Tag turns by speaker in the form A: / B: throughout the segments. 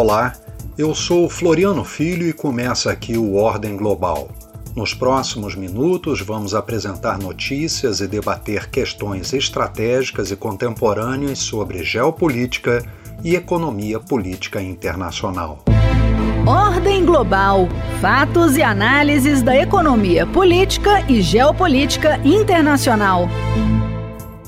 A: Olá, eu sou Floriano Filho e começa aqui o Ordem Global. Nos próximos minutos, vamos apresentar notícias e debater questões estratégicas e contemporâneas sobre geopolítica e economia política internacional.
B: Ordem Global Fatos e análises da economia política e geopolítica internacional.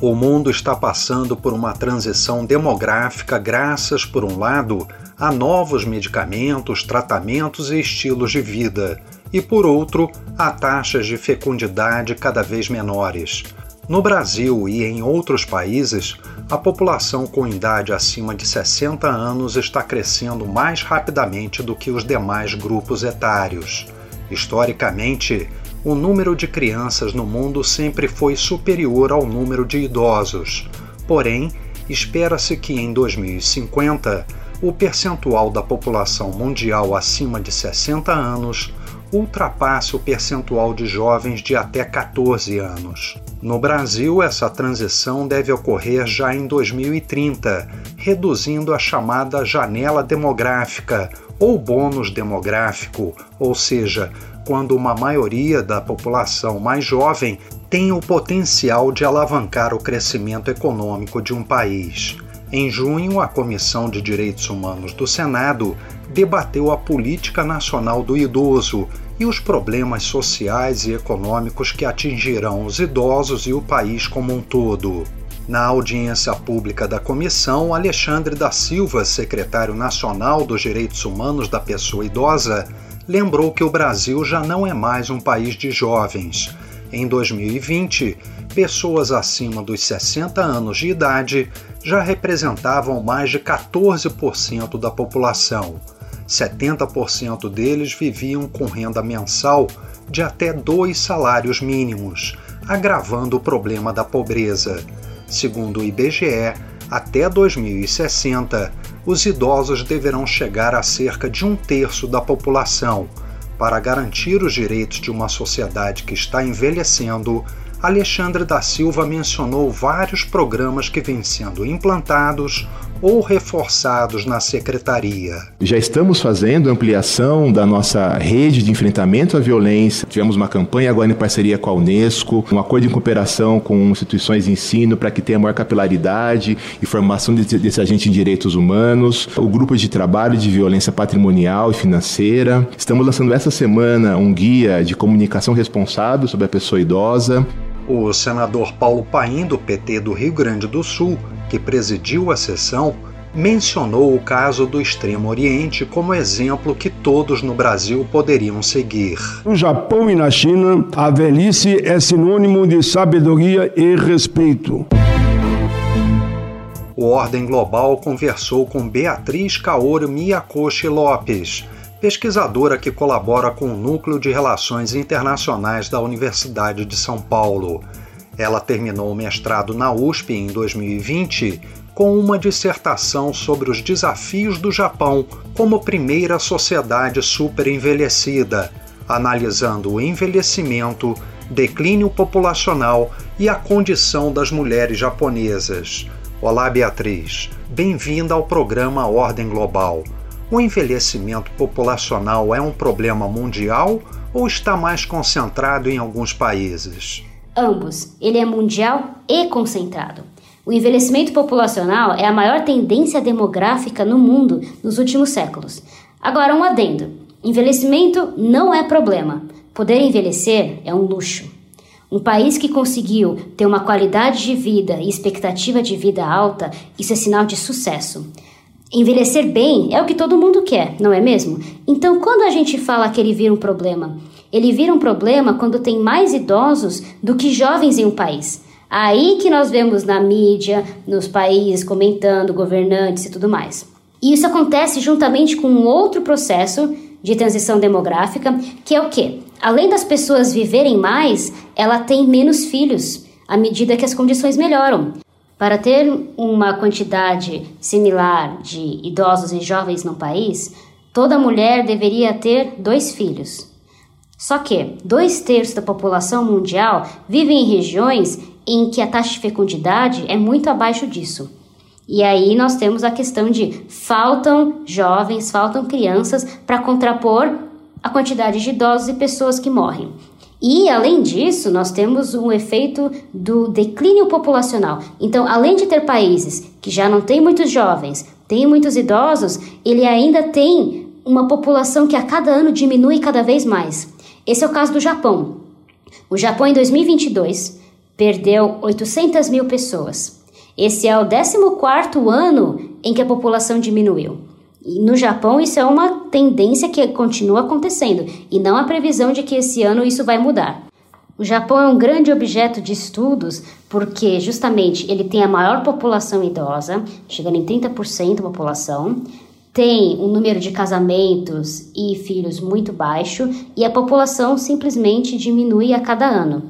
A: O mundo está passando por uma transição demográfica, graças, por um lado, a novos medicamentos, tratamentos e estilos de vida, e por outro, a taxas de fecundidade cada vez menores. No Brasil e em outros países, a população com idade acima de 60 anos está crescendo mais rapidamente do que os demais grupos etários. Historicamente, o número de crianças no mundo sempre foi superior ao número de idosos. Porém, espera-se que em 2050 o percentual da população mundial acima de 60 anos ultrapasse o percentual de jovens de até 14 anos. No Brasil, essa transição deve ocorrer já em 2030, reduzindo a chamada janela demográfica ou bônus demográfico, ou seja, quando uma maioria da população mais jovem tem o potencial de alavancar o crescimento econômico de um país. Em junho, a Comissão de Direitos Humanos do Senado debateu a Política Nacional do Idoso e os problemas sociais e econômicos que atingirão os idosos e o país como um todo. Na audiência pública da comissão, Alexandre da Silva, secretário nacional dos Direitos Humanos da Pessoa Idosa, lembrou que o Brasil já não é mais um país de jovens. Em 2020, pessoas acima dos 60 anos de idade já representavam mais de 14% da população. 70% deles viviam com renda mensal de até dois salários mínimos, agravando o problema da pobreza. Segundo o IBGE, até 2060, os idosos deverão chegar a cerca de um terço da população. Para garantir os direitos de uma sociedade que está envelhecendo, Alexandre da Silva mencionou vários programas que vêm sendo implantados ou reforçados na secretaria.
C: Já estamos fazendo ampliação da nossa rede de enfrentamento à violência. Tivemos uma campanha agora em parceria com a Unesco, um acordo de cooperação com instituições de ensino para que tenha maior capilaridade e formação desse, desse agente em direitos humanos, o grupo de trabalho de violência patrimonial e financeira. Estamos lançando essa semana um guia de comunicação responsável sobre a pessoa idosa.
A: O senador Paulo Paim, do PT do Rio Grande do Sul, que presidiu a sessão, mencionou o caso do Extremo Oriente como exemplo que todos no Brasil poderiam seguir.
D: No Japão e na China, a velhice é sinônimo de sabedoria e respeito.
A: O Ordem Global conversou com Beatriz Kaoru Miyakoshi Lopes, pesquisadora que colabora com o Núcleo de Relações Internacionais da Universidade de São Paulo. Ela terminou o mestrado na USP em 2020 com uma dissertação sobre os desafios do Japão como primeira sociedade superenvelhecida, analisando o envelhecimento, declínio populacional e a condição das mulheres japonesas. Olá, Beatriz. Bem-vinda ao programa Ordem Global. O envelhecimento populacional é um problema mundial ou está mais concentrado em alguns países?
E: Ambos. Ele é mundial e concentrado. O envelhecimento populacional é a maior tendência demográfica no mundo nos últimos séculos. Agora, um adendo: envelhecimento não é problema. Poder envelhecer é um luxo. Um país que conseguiu ter uma qualidade de vida e expectativa de vida alta, isso é sinal de sucesso. Envelhecer bem é o que todo mundo quer, não é mesmo? Então, quando a gente fala que ele vira um problema, ele vira um problema quando tem mais idosos do que jovens em um país. Aí que nós vemos na mídia, nos países comentando, governantes e tudo mais. E isso acontece juntamente com um outro processo de transição demográfica, que é o quê? Além das pessoas viverem mais, ela tem menos filhos à medida que as condições melhoram. Para ter uma quantidade similar de idosos e jovens no país, toda mulher deveria ter dois filhos. Só que dois terços da população mundial vivem em regiões em que a taxa de fecundidade é muito abaixo disso. E aí nós temos a questão de faltam jovens, faltam crianças para contrapor a quantidade de idosos e pessoas que morrem. E, além disso, nós temos um efeito do declínio populacional. Então, além de ter países que já não têm muitos jovens, têm muitos idosos, ele ainda tem uma população que a cada ano diminui cada vez mais. Esse é o caso do Japão. O Japão, em 2022, perdeu 800 mil pessoas. Esse é o 14º ano em que a população diminuiu. No Japão isso é uma tendência que continua acontecendo e não há previsão de que esse ano isso vai mudar. O Japão é um grande objeto de estudos porque justamente ele tem a maior população idosa, chegando em 30% da população, tem um número de casamentos e filhos muito baixo e a população simplesmente diminui a cada ano.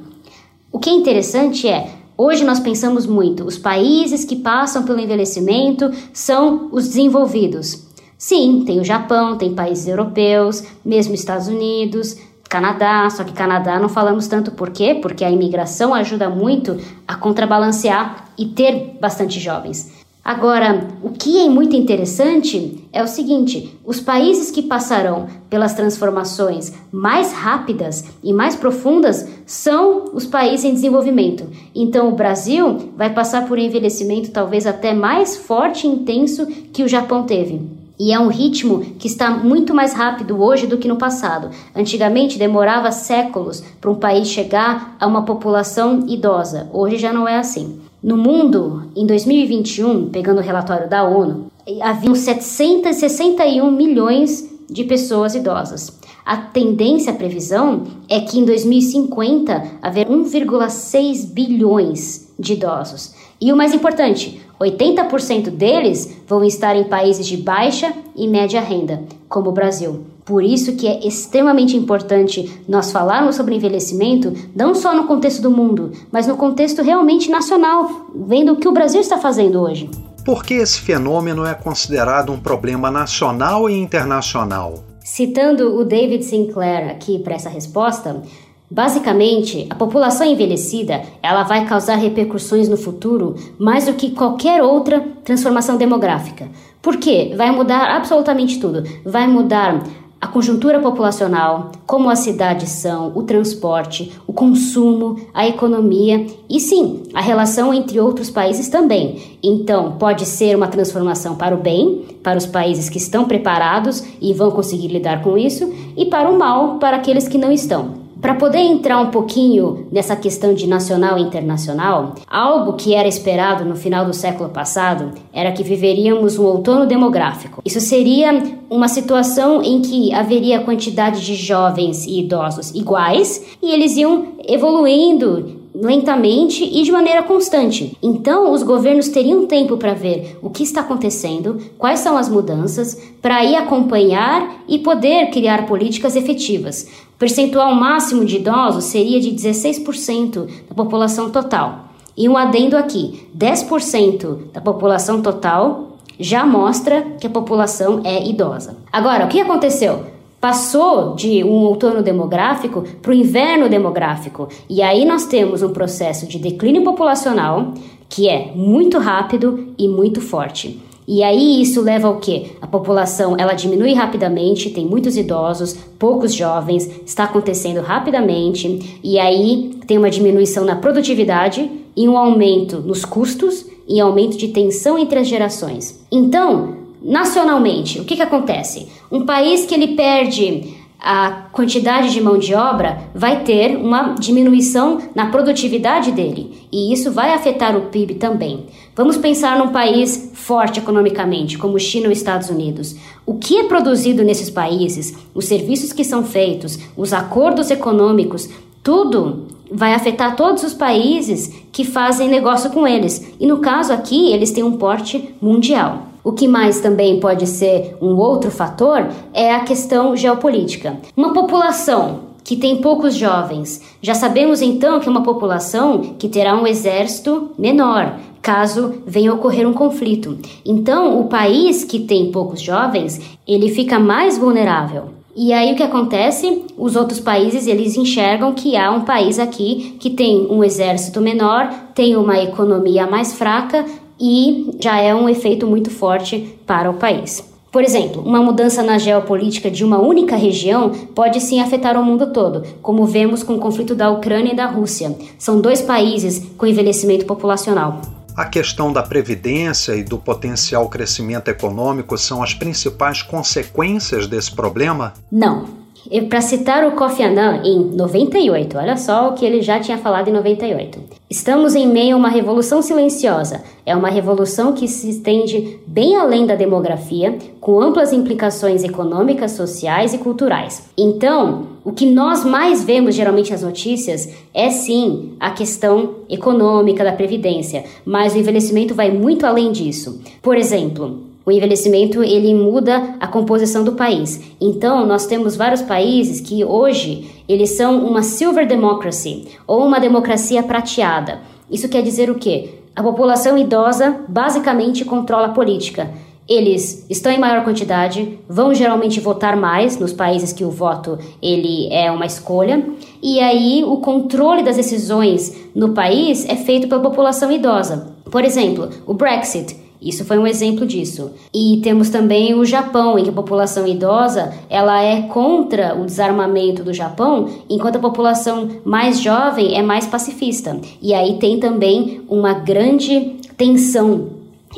E: O que é interessante é Hoje nós pensamos muito, os países que passam pelo envelhecimento são os desenvolvidos. Sim, tem o Japão, tem países europeus, mesmo Estados Unidos, Canadá, só que Canadá não falamos tanto por quê? Porque a imigração ajuda muito a contrabalancear e ter bastante jovens. Agora, o que é muito interessante é o seguinte: os países que passarão pelas transformações mais rápidas e mais profundas são os países em desenvolvimento. Então, o Brasil vai passar por um envelhecimento talvez até mais forte e intenso que o Japão teve. E é um ritmo que está muito mais rápido hoje do que no passado. Antigamente demorava séculos para um país chegar a uma população idosa. Hoje já não é assim. No mundo, em 2021, pegando o relatório da ONU, haviam 761 milhões de pessoas idosas. A tendência, a previsão, é que em 2050 haver 1,6 bilhões de idosos. E o mais importante, 80% deles vão estar em países de baixa e média renda, como o Brasil. Por isso que é extremamente importante nós falarmos sobre envelhecimento, não só no contexto do mundo, mas no contexto realmente nacional, vendo o que o Brasil está fazendo hoje.
A: Por que esse fenômeno é considerado um problema nacional e internacional?
E: Citando o David Sinclair aqui para essa resposta, Basicamente, a população envelhecida ela vai causar repercussões no futuro mais do que qualquer outra transformação demográfica. Por quê? Vai mudar absolutamente tudo. Vai mudar a conjuntura populacional, como as cidades são, o transporte, o consumo, a economia e sim, a relação entre outros países também. Então, pode ser uma transformação para o bem, para os países que estão preparados e vão conseguir lidar com isso, e para o mal, para aqueles que não estão. Para poder entrar um pouquinho nessa questão de nacional e internacional, algo que era esperado no final do século passado era que viveríamos um outono demográfico. Isso seria uma situação em que haveria quantidade de jovens e idosos iguais e eles iam evoluindo lentamente e de maneira constante. Então, os governos teriam tempo para ver o que está acontecendo, quais são as mudanças, para ir acompanhar e poder criar políticas efetivas. Percentual máximo de idosos seria de 16% da população total. E um adendo aqui: 10% da população total já mostra que a população é idosa. Agora, o que aconteceu? passou de um outono demográfico para o inverno demográfico. E aí nós temos um processo de declínio populacional que é muito rápido e muito forte. E aí isso leva ao que? A população ela diminui rapidamente, tem muitos idosos, poucos jovens, está acontecendo rapidamente, e aí tem uma diminuição na produtividade e um aumento nos custos e aumento de tensão entre as gerações. Então, Nacionalmente, o que, que acontece? Um país que ele perde a quantidade de mão de obra vai ter uma diminuição na produtividade dele e isso vai afetar o PIB também. Vamos pensar num país forte economicamente, como China ou Estados Unidos. O que é produzido nesses países, os serviços que são feitos, os acordos econômicos, tudo vai afetar todos os países que fazem negócio com eles. E no caso aqui, eles têm um porte mundial. O que mais também pode ser um outro fator é a questão geopolítica. Uma população que tem poucos jovens, já sabemos então que é uma população que terá um exército menor, caso venha ocorrer um conflito. Então, o país que tem poucos jovens, ele fica mais vulnerável. E aí o que acontece? Os outros países eles enxergam que há um país aqui que tem um exército menor, tem uma economia mais fraca e já é um efeito muito forte para o país. Por exemplo, uma mudança na geopolítica de uma única região pode sim afetar o mundo todo, como vemos com o conflito da Ucrânia e da Rússia. São dois países com envelhecimento populacional.
A: A questão da previdência e do potencial crescimento econômico são as principais consequências desse problema?
E: Não. Para citar o Kofi Annan em 98, olha só o que ele já tinha falado em 98. Estamos em meio a uma revolução silenciosa. É uma revolução que se estende bem além da demografia, com amplas implicações econômicas, sociais e culturais. Então, o que nós mais vemos geralmente nas notícias é sim a questão econômica da previdência, mas o envelhecimento vai muito além disso. Por exemplo, o envelhecimento ele muda a composição do país. Então, nós temos vários países que hoje eles são uma silver democracy ou uma democracia prateada. Isso quer dizer o quê? A população idosa basicamente controla a política. Eles estão em maior quantidade, vão geralmente votar mais nos países que o voto ele é uma escolha, e aí o controle das decisões no país é feito pela população idosa. Por exemplo, o Brexit isso foi um exemplo disso. E temos também o Japão, em que a população idosa ela é contra o desarmamento do Japão, enquanto a população mais jovem é mais pacifista. E aí tem também uma grande tensão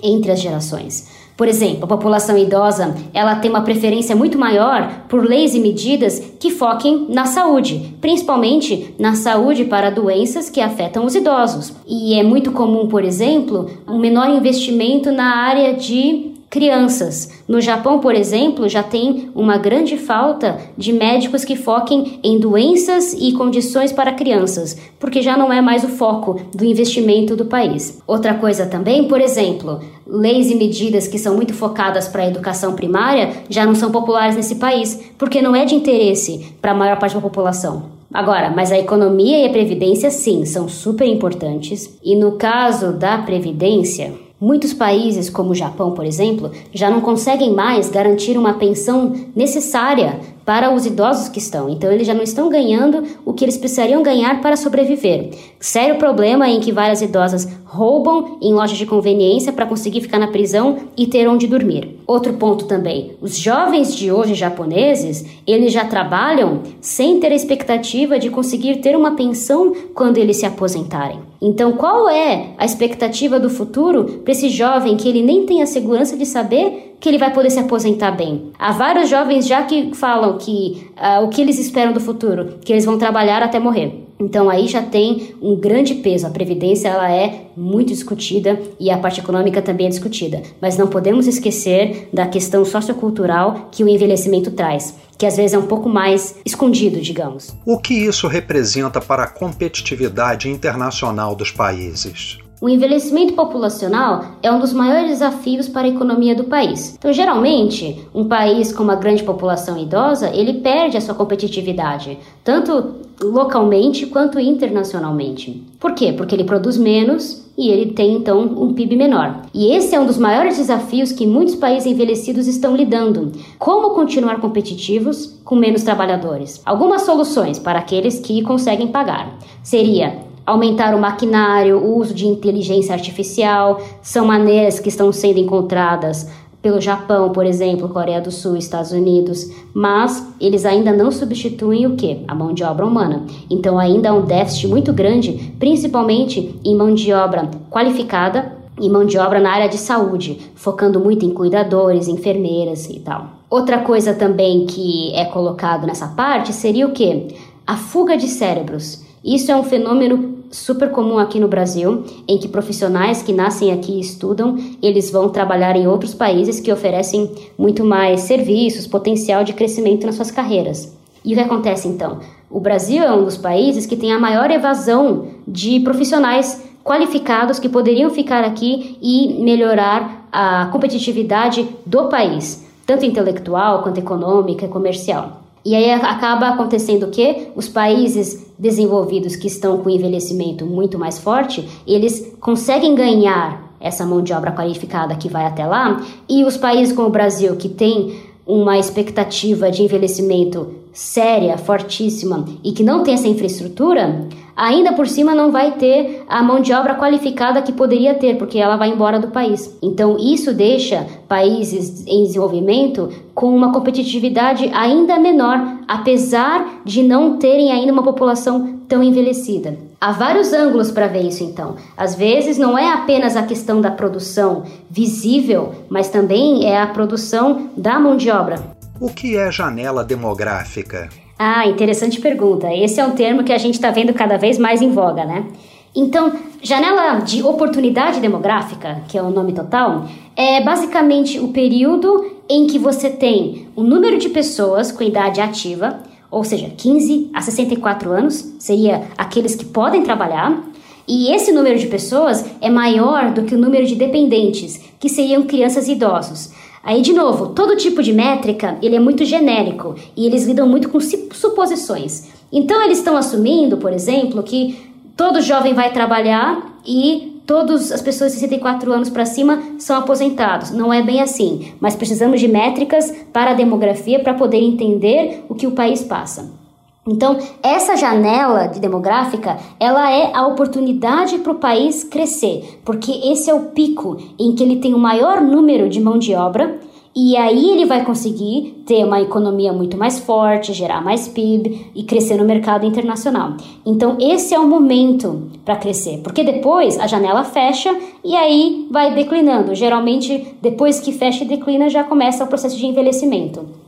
E: entre as gerações. Por exemplo, a população idosa, ela tem uma preferência muito maior por leis e medidas que foquem na saúde, principalmente na saúde para doenças que afetam os idosos. E é muito comum, por exemplo, um menor investimento na área de crianças. No Japão, por exemplo, já tem uma grande falta de médicos que foquem em doenças e condições para crianças, porque já não é mais o foco do investimento do país. Outra coisa também, por exemplo, leis e medidas que são muito focadas para a educação primária já não são populares nesse país, porque não é de interesse para a maior parte da população. Agora, mas a economia e a previdência sim são super importantes. E no caso da previdência, Muitos países, como o Japão, por exemplo, já não conseguem mais garantir uma pensão necessária para os idosos que estão. Então, eles já não estão ganhando o que eles precisariam ganhar para sobreviver. Sério problema em que várias idosas roubam em lojas de conveniência para conseguir ficar na prisão e ter onde dormir. Outro ponto também: os jovens de hoje japoneses, eles já trabalham sem ter a expectativa de conseguir ter uma pensão quando eles se aposentarem. Então, qual é a expectativa do futuro para esse jovem que ele nem tem a segurança de saber que ele vai poder se aposentar bem. Há vários jovens já que falam que uh, o que eles esperam do futuro, que eles vão trabalhar até morrer. Então aí já tem um grande peso. A previdência ela é muito discutida e a parte econômica também é discutida. Mas não podemos esquecer da questão sociocultural que o envelhecimento traz, que às vezes é um pouco mais escondido, digamos.
A: O que isso representa para a competitividade internacional dos países?
E: O envelhecimento populacional é um dos maiores desafios para a economia do país. Então, geralmente, um país com uma grande população idosa, ele perde a sua competitividade, tanto localmente quanto internacionalmente. Por quê? Porque ele produz menos e ele tem então um PIB menor. E esse é um dos maiores desafios que muitos países envelhecidos estão lidando. Como continuar competitivos com menos trabalhadores? Algumas soluções para aqueles que conseguem pagar seria aumentar o maquinário, o uso de inteligência artificial, são maneiras que estão sendo encontradas pelo Japão, por exemplo, Coreia do Sul, Estados Unidos, mas eles ainda não substituem o que? A mão de obra humana. Então ainda há um déficit muito grande, principalmente em mão de obra qualificada e mão de obra na área de saúde, focando muito em cuidadores, enfermeiras e tal. Outra coisa também que é colocado nessa parte seria o que? A fuga de cérebros. Isso é um fenômeno super comum aqui no Brasil, em que profissionais que nascem aqui e estudam, eles vão trabalhar em outros países que oferecem muito mais serviços, potencial de crescimento nas suas carreiras. E o que acontece então? O Brasil é um dos países que tem a maior evasão de profissionais qualificados que poderiam ficar aqui e melhorar a competitividade do país, tanto intelectual quanto econômica e comercial. E aí acaba acontecendo o quê? Os países desenvolvidos que estão com envelhecimento muito mais forte, eles conseguem ganhar essa mão de obra qualificada que vai até lá, e os países como o Brasil, que tem uma expectativa de envelhecimento séria, fortíssima e que não tem essa infraestrutura, ainda por cima não vai ter a mão de obra qualificada que poderia ter, porque ela vai embora do país. Então, isso deixa países em desenvolvimento com uma competitividade ainda menor, apesar de não terem ainda uma população tão envelhecida. Há vários ângulos para ver isso, então. Às vezes não é apenas a questão da produção visível, mas também é a produção da mão de obra.
A: O que é janela demográfica?
E: Ah, interessante pergunta. Esse é um termo que a gente está vendo cada vez mais em voga, né? Então, janela de oportunidade demográfica, que é o nome total, é basicamente o período em que você tem o número de pessoas com idade ativa, ou seja, 15 a 64 anos, seria aqueles que podem trabalhar, e esse número de pessoas é maior do que o número de dependentes, que seriam crianças e idosos. Aí, de novo, todo tipo de métrica ele é muito genérico e eles lidam muito com suposições. Então, eles estão assumindo, por exemplo, que todo jovem vai trabalhar e todas as pessoas de 64 anos para cima são aposentados. Não é bem assim, mas precisamos de métricas para a demografia para poder entender o que o país passa. Então, essa janela de demográfica, ela é a oportunidade para o país crescer, porque esse é o pico em que ele tem o maior número de mão de obra e aí ele vai conseguir ter uma economia muito mais forte, gerar mais PIB e crescer no mercado internacional. Então, esse é o momento para crescer, porque depois a janela fecha e aí vai declinando. Geralmente, depois que fecha e declina, já começa o processo de envelhecimento.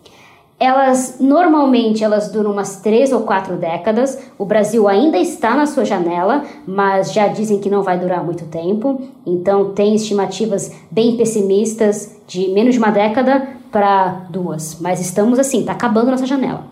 E: Elas normalmente elas duram umas três ou quatro décadas. O Brasil ainda está na sua janela, mas já dizem que não vai durar muito tempo. Então tem estimativas bem pessimistas de menos de uma década para duas. Mas estamos assim, está acabando nossa janela.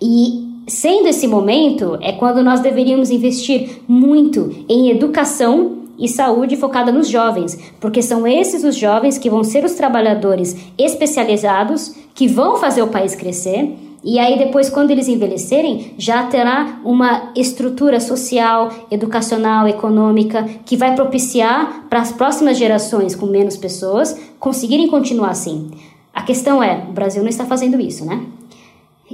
E: E sendo esse momento é quando nós deveríamos investir muito em educação e saúde focada nos jovens, porque são esses os jovens que vão ser os trabalhadores especializados que vão fazer o país crescer. E aí, depois, quando eles envelhecerem, já terá uma estrutura social, educacional, econômica que vai propiciar para as próximas gerações com menos pessoas conseguirem continuar assim. A questão é: o Brasil não está fazendo isso, né?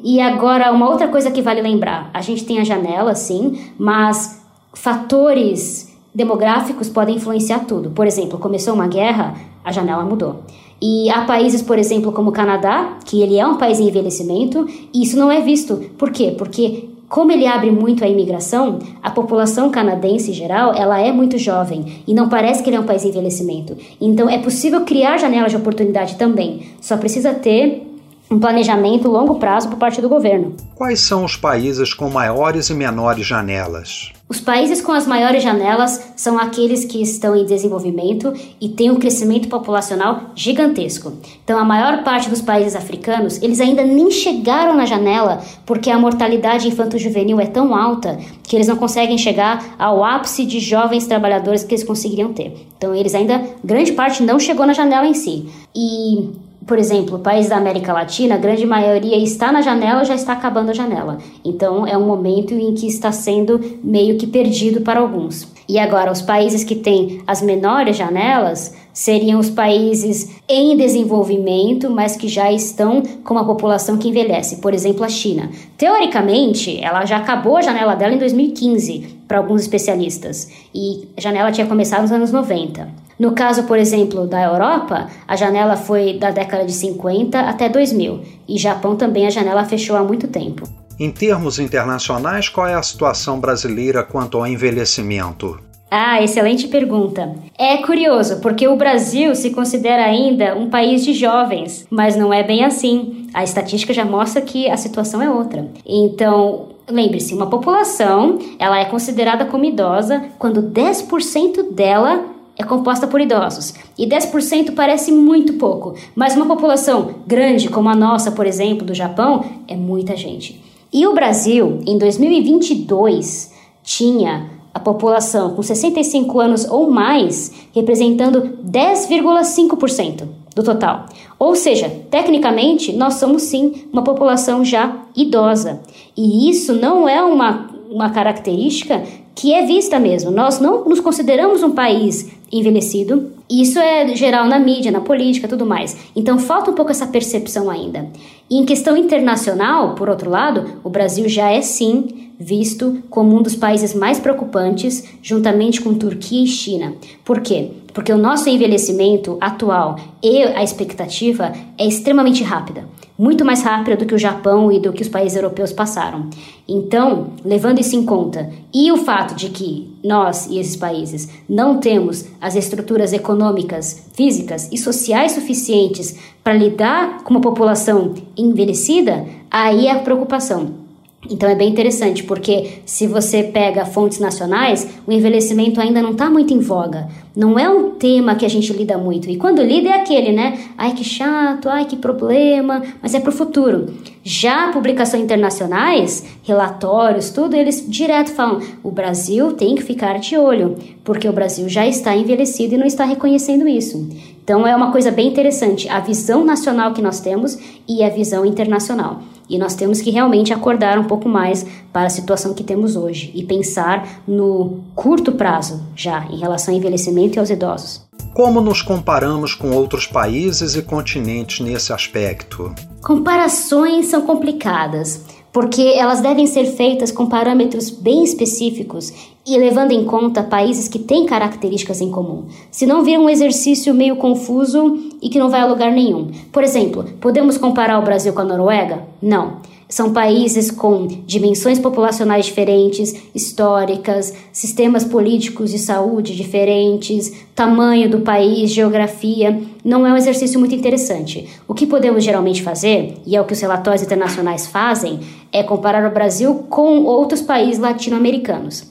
E: E agora, uma outra coisa que vale lembrar: a gente tem a janela, sim, mas fatores demográficos podem influenciar tudo. Por exemplo, começou uma guerra, a janela mudou. E há países, por exemplo, como o Canadá, que ele é um país em envelhecimento, e isso não é visto. Por quê? Porque como ele abre muito a imigração, a população canadense em geral, ela é muito jovem e não parece que ele é um país em envelhecimento. Então é possível criar janelas de oportunidade também. Só precisa ter um planejamento longo prazo por parte do governo.
A: Quais são os países com maiores e menores janelas?
E: Os países com as maiores janelas são aqueles que estão em desenvolvimento e têm um crescimento populacional gigantesco. Então, a maior parte dos países africanos, eles ainda nem chegaram na janela porque a mortalidade infanto-juvenil é tão alta que eles não conseguem chegar ao ápice de jovens trabalhadores que eles conseguiriam ter. Então, eles ainda, grande parte não chegou na janela em si. E por exemplo, países da América Latina, a grande maioria está na janela já está acabando a janela. Então é um momento em que está sendo meio que perdido para alguns. E agora, os países que têm as menores janelas seriam os países em desenvolvimento, mas que já estão com uma população que envelhece. Por exemplo, a China. Teoricamente, ela já acabou a janela dela em 2015, para alguns especialistas, e a janela tinha começado nos anos 90. No caso, por exemplo, da Europa, a janela foi da década de 50 até 2000, e Japão também a janela fechou há muito tempo.
A: Em termos internacionais, qual é a situação brasileira quanto ao envelhecimento?
E: Ah, excelente pergunta. É curioso, porque o Brasil se considera ainda um país de jovens, mas não é bem assim. A estatística já mostra que a situação é outra. Então, lembre-se, uma população, ela é considerada como idosa quando 10% dela é composta por idosos. E 10% parece muito pouco, mas uma população grande como a nossa, por exemplo, do Japão, é muita gente. E o Brasil, em 2022, tinha a população com 65 anos ou mais representando 10,5% do total. Ou seja, tecnicamente, nós somos sim uma população já idosa. E isso não é uma, uma característica que é vista mesmo. Nós não nos consideramos um país envelhecido. Isso é geral na mídia, na política, tudo mais. Então falta um pouco essa percepção ainda. E em questão internacional, por outro lado, o Brasil já é sim visto como um dos países mais preocupantes, juntamente com Turquia e China. Por quê? Porque o nosso envelhecimento atual e a expectativa é extremamente rápida muito mais rápida do que o Japão e do que os países europeus passaram. Então, levando isso em conta, e o fato de que nós e esses países não temos as estruturas econômicas, físicas e sociais suficientes para lidar com uma população envelhecida, aí é a preocupação. Então é bem interessante, porque se você pega fontes nacionais, o envelhecimento ainda não está muito em voga. Não é um tema que a gente lida muito. E quando lida é aquele, né? Ai que chato, ai que problema, mas é para o futuro. Já publicações internacionais, relatórios, tudo, eles direto falam: o Brasil tem que ficar de olho, porque o Brasil já está envelhecido e não está reconhecendo isso. Então é uma coisa bem interessante a visão nacional que nós temos e a visão internacional. E nós temos que realmente acordar um pouco mais para a situação que temos hoje e pensar no curto prazo já em relação ao envelhecimento e aos idosos.
A: Como nos comparamos com outros países e continentes nesse aspecto?
E: Comparações são complicadas porque elas devem ser feitas com parâmetros bem específicos e levando em conta países que têm características em comum. Se não vira um exercício meio confuso e que não vai a lugar nenhum. Por exemplo, podemos comparar o Brasil com a Noruega? Não. São países com dimensões populacionais diferentes, históricas, sistemas políticos de saúde diferentes, tamanho do país, geografia. Não é um exercício muito interessante. O que podemos geralmente fazer, e é o que os relatórios internacionais fazem, é comparar o Brasil com outros países latino-americanos.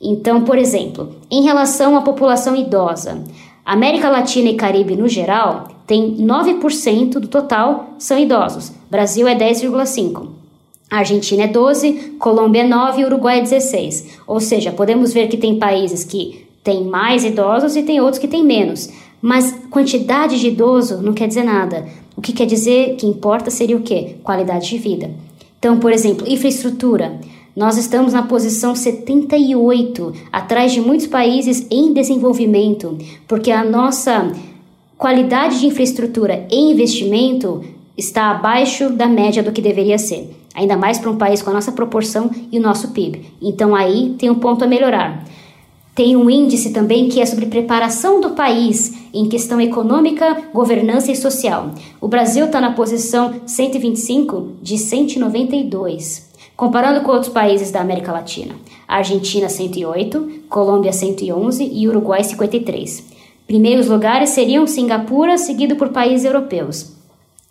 E: Então, por exemplo, em relação à população idosa, América Latina e Caribe no geral tem 9% do total são idosos. Brasil é 10,5. Argentina é 12, Colômbia é 9 e Uruguai é 16. Ou seja, podemos ver que tem países que têm mais idosos e tem outros que têm menos. Mas quantidade de idoso não quer dizer nada. O que quer dizer que importa seria o quê? Qualidade de vida. Então, por exemplo, infraestrutura. Nós estamos na posição 78, atrás de muitos países em desenvolvimento, porque a nossa qualidade de infraestrutura e investimento está abaixo da média do que deveria ser, ainda mais para um país com a nossa proporção e o nosso PIB. Então aí tem um ponto a melhorar. Tem um índice também que é sobre preparação do país em questão econômica, governança e social. O Brasil está na posição 125 de 192, comparando com outros países da América Latina. Argentina 108, Colômbia 111 e Uruguai 53. Primeiros lugares seriam Singapura, seguido por países europeus.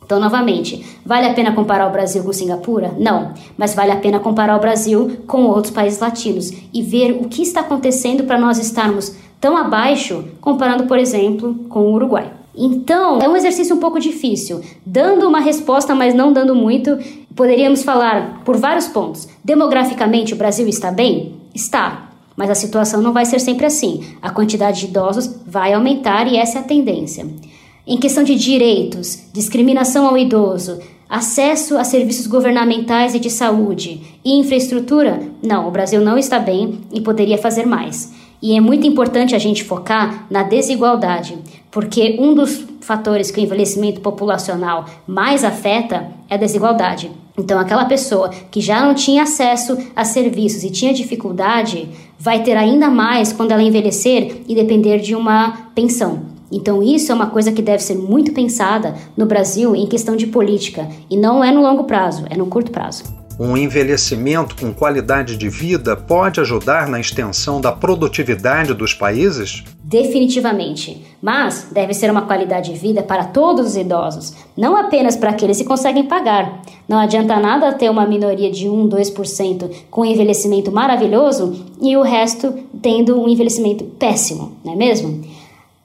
E: Então, novamente, vale a pena comparar o Brasil com Singapura? Não, mas vale a pena comparar o Brasil com outros países latinos e ver o que está acontecendo para nós estarmos tão abaixo comparando, por exemplo, com o Uruguai. Então, é um exercício um pouco difícil. Dando uma resposta, mas não dando muito, poderíamos falar por vários pontos. Demograficamente, o Brasil está bem? Está. Mas a situação não vai ser sempre assim. A quantidade de idosos vai aumentar e essa é a tendência. Em questão de direitos, discriminação ao idoso, acesso a serviços governamentais e de saúde e infraestrutura, não, o Brasil não está bem e poderia fazer mais. E é muito importante a gente focar na desigualdade, porque um dos fatores que o envelhecimento populacional mais afeta é a desigualdade. Então, aquela pessoa que já não tinha acesso a serviços e tinha dificuldade, vai ter ainda mais quando ela envelhecer e depender de uma pensão. Então, isso é uma coisa que deve ser muito pensada no Brasil em questão de política, e não é no longo prazo, é no curto prazo.
A: Um envelhecimento com qualidade de vida pode ajudar na extensão da produtividade dos países?
E: Definitivamente. Mas deve ser uma qualidade de vida para todos os idosos, não apenas para aqueles que conseguem pagar. Não adianta nada ter uma minoria de 1, 2% com envelhecimento maravilhoso e o resto tendo um envelhecimento péssimo, não é mesmo?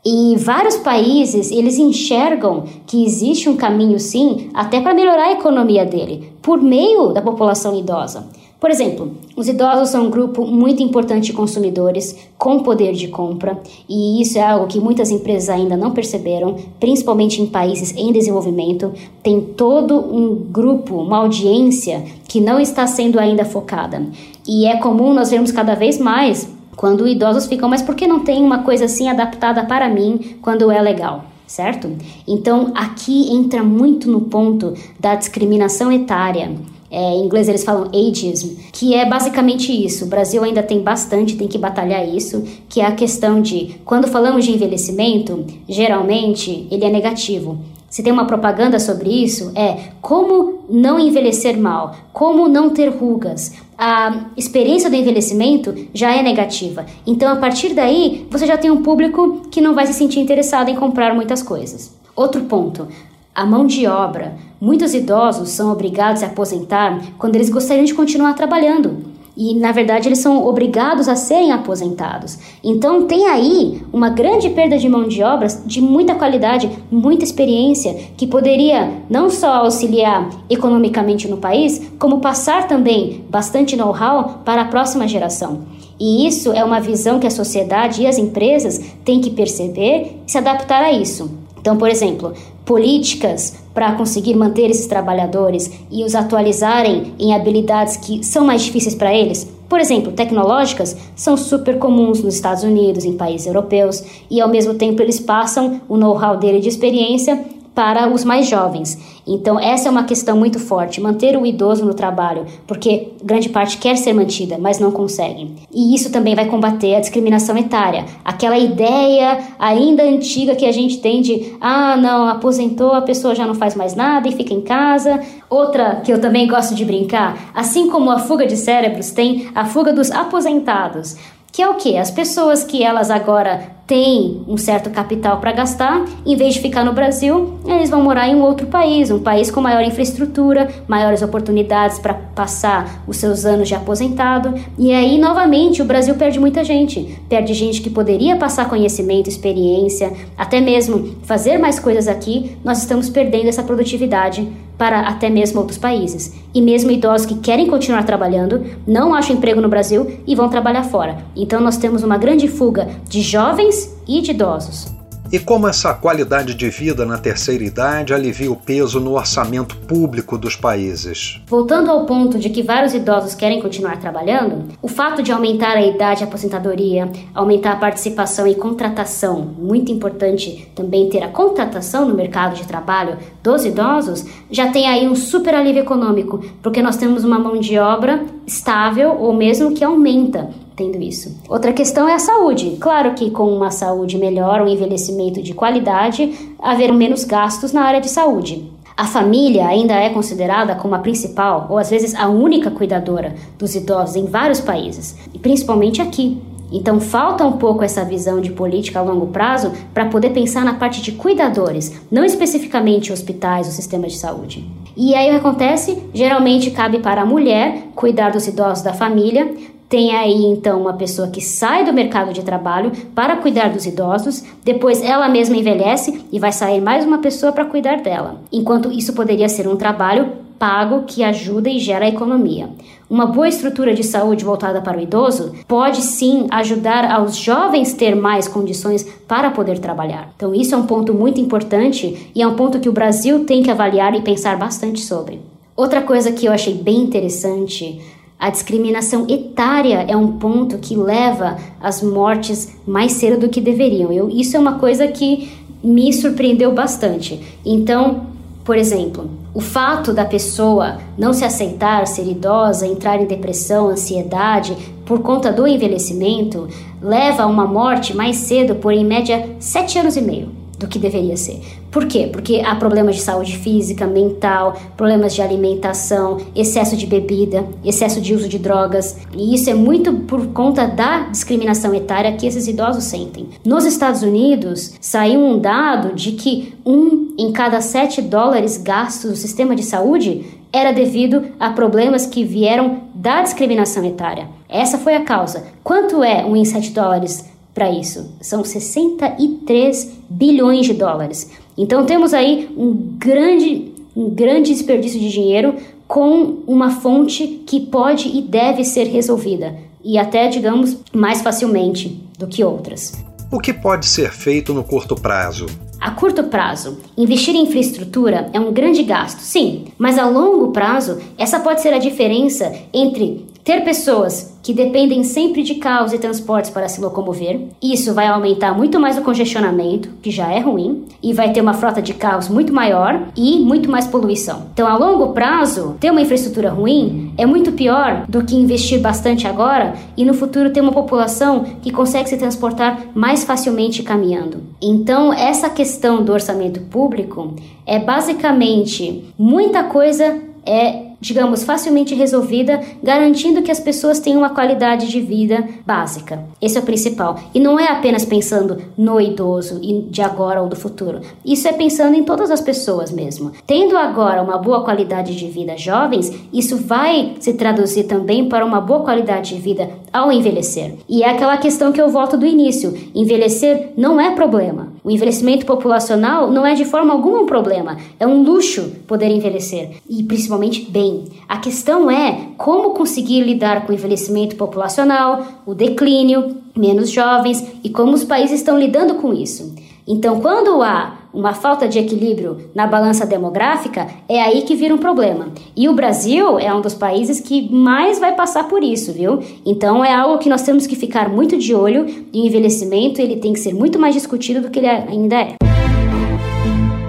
E: E vários países, eles enxergam que existe um caminho sim, até para melhorar a economia dele, por meio da população idosa. Por exemplo, os idosos são um grupo muito importante de consumidores com poder de compra, e isso é algo que muitas empresas ainda não perceberam, principalmente em países em desenvolvimento. Tem todo um grupo, uma audiência que não está sendo ainda focada. E é comum nós vermos cada vez mais quando idosos ficam, mas por que não tem uma coisa assim adaptada para mim quando é legal? Certo? Então aqui entra muito no ponto da discriminação etária. é, em inglês eles falam ageism, que é basicamente isso. O Brasil ainda tem bastante, tem que batalhar isso, que é a questão de, quando falamos de envelhecimento, geralmente ele é negativo. Se tem uma propaganda sobre isso, é como não envelhecer mal, como não ter rugas. A experiência do envelhecimento já é negativa. Então, a partir daí, você já tem um público que não vai se sentir interessado em comprar muitas coisas. Outro ponto, a mão de obra. Muitos idosos são obrigados a aposentar quando eles gostariam de continuar trabalhando e na verdade eles são obrigados a serem aposentados. Então tem aí uma grande perda de mão de obras de muita qualidade, muita experiência que poderia não só auxiliar economicamente no país, como passar também bastante know-how para a próxima geração. E isso é uma visão que a sociedade e as empresas têm que perceber e se adaptar a isso. Então, por exemplo, políticas para conseguir manter esses trabalhadores e os atualizarem em habilidades que são mais difíceis para eles. Por exemplo, tecnológicas são super comuns nos Estados Unidos, em países europeus, e ao mesmo tempo eles passam o know-how dele de experiência para os mais jovens. Então, essa é uma questão muito forte, manter o idoso no trabalho, porque grande parte quer ser mantida, mas não consegue. E isso também vai combater a discriminação etária, aquela ideia ainda antiga que a gente tem de, ah, não, aposentou, a pessoa já não faz mais nada e fica em casa. Outra que eu também gosto de brincar, assim como a fuga de cérebros, tem a fuga dos aposentados. Que é o que? As pessoas que elas agora têm um certo capital para gastar, em vez de ficar no Brasil, eles vão morar em um outro país, um país com maior infraestrutura, maiores oportunidades para passar os seus anos de aposentado. E aí, novamente, o Brasil perde muita gente. Perde gente que poderia passar conhecimento, experiência, até mesmo fazer mais coisas aqui. Nós estamos perdendo essa produtividade para até mesmo outros países. E mesmo idosos que querem continuar trabalhando, não acham emprego no Brasil e vão trabalhar fora. Então nós temos uma grande fuga de jovens e de idosos.
A: E como essa qualidade de vida na terceira idade alivia o peso no orçamento público dos países?
E: Voltando ao ponto de que vários idosos querem continuar trabalhando, o fato de aumentar a idade de aposentadoria, aumentar a participação e contratação, muito importante também ter a contratação no mercado de trabalho dos idosos, já tem aí um super alívio econômico, porque nós temos uma mão de obra estável ou mesmo que aumenta tendo isso. Outra questão é a saúde. Claro que com uma saúde melhor, um envelhecimento de qualidade, haverão menos gastos na área de saúde. A família ainda é considerada como a principal ou às vezes a única cuidadora dos idosos em vários países, e principalmente aqui. Então falta um pouco essa visão de política a longo prazo para poder pensar na parte de cuidadores, não especificamente hospitais ou sistemas de saúde. E aí o que acontece? Geralmente cabe para a mulher cuidar dos idosos da família, tem aí então uma pessoa que sai do mercado de trabalho para cuidar dos idosos, depois ela mesma envelhece e vai sair mais uma pessoa para cuidar dela. Enquanto isso poderia ser um trabalho pago que ajuda e gera economia. Uma boa estrutura de saúde voltada para o idoso pode sim ajudar aos jovens ter mais condições para poder trabalhar. Então, isso é um ponto muito importante e é um ponto que o Brasil tem que avaliar e pensar bastante sobre. Outra coisa que eu achei bem interessante a discriminação etária é um ponto que leva às mortes mais cedo do que deveriam. Eu, isso é uma coisa que me surpreendeu bastante. Então, por exemplo, o fato da pessoa não se aceitar, ser idosa, entrar em depressão, ansiedade por conta do envelhecimento, leva a uma morte mais cedo por em média sete anos e meio do que deveria ser. Por quê? Porque há problemas de saúde física, mental, problemas de alimentação, excesso de bebida, excesso de uso de drogas, e isso é muito por conta da discriminação etária que esses idosos sentem. Nos Estados Unidos, saiu um dado de que um em cada sete dólares gastos no sistema de saúde era devido a problemas que vieram da discriminação etária. Essa foi a causa. Quanto é um em sete dólares para isso. São 63 bilhões de dólares. Então temos aí um grande, um grande desperdício de dinheiro com uma fonte que pode e deve ser resolvida e até, digamos, mais facilmente do que outras.
A: O que pode ser feito no curto prazo?
E: A curto prazo, investir em infraestrutura é um grande gasto, sim, mas a longo prazo, essa pode ser a diferença entre ter pessoas que dependem sempre de carros e transportes para se locomover. Isso vai aumentar muito mais o congestionamento, que já é ruim, e vai ter uma frota de carros muito maior e muito mais poluição. Então, a longo prazo, ter uma infraestrutura ruim é muito pior do que investir bastante agora e no futuro ter uma população que consegue se transportar mais facilmente caminhando. Então, essa questão do orçamento público é basicamente muita coisa é digamos, facilmente resolvida, garantindo que as pessoas tenham uma qualidade de vida básica. Esse é o principal. E não é apenas pensando no idoso e de agora ou do futuro. Isso é pensando em todas as pessoas mesmo. Tendo agora uma boa qualidade de vida jovens, isso vai se traduzir também para uma boa qualidade de vida ao envelhecer. E é aquela questão que eu volto do início: envelhecer não é problema. O envelhecimento populacional não é de forma alguma um problema, é um luxo poder envelhecer e principalmente bem. A questão é como conseguir lidar com o envelhecimento populacional, o declínio, menos jovens e como os países estão lidando com isso. Então, quando há uma falta de equilíbrio na balança demográfica, é aí que vira um problema. E o Brasil é um dos países que mais vai passar por isso, viu? Então é algo que nós temos que ficar muito de olho e o envelhecimento ele tem que ser muito mais discutido do que ele ainda é.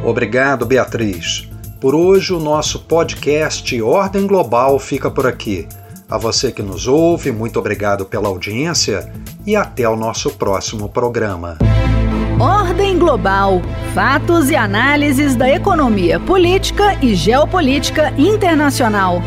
A: Obrigado, Beatriz. Por hoje, o nosso podcast Ordem Global fica por aqui. A você que nos ouve, muito obrigado pela audiência e até o nosso próximo programa.
B: Ordem Global Fatos e análises da economia política e geopolítica internacional.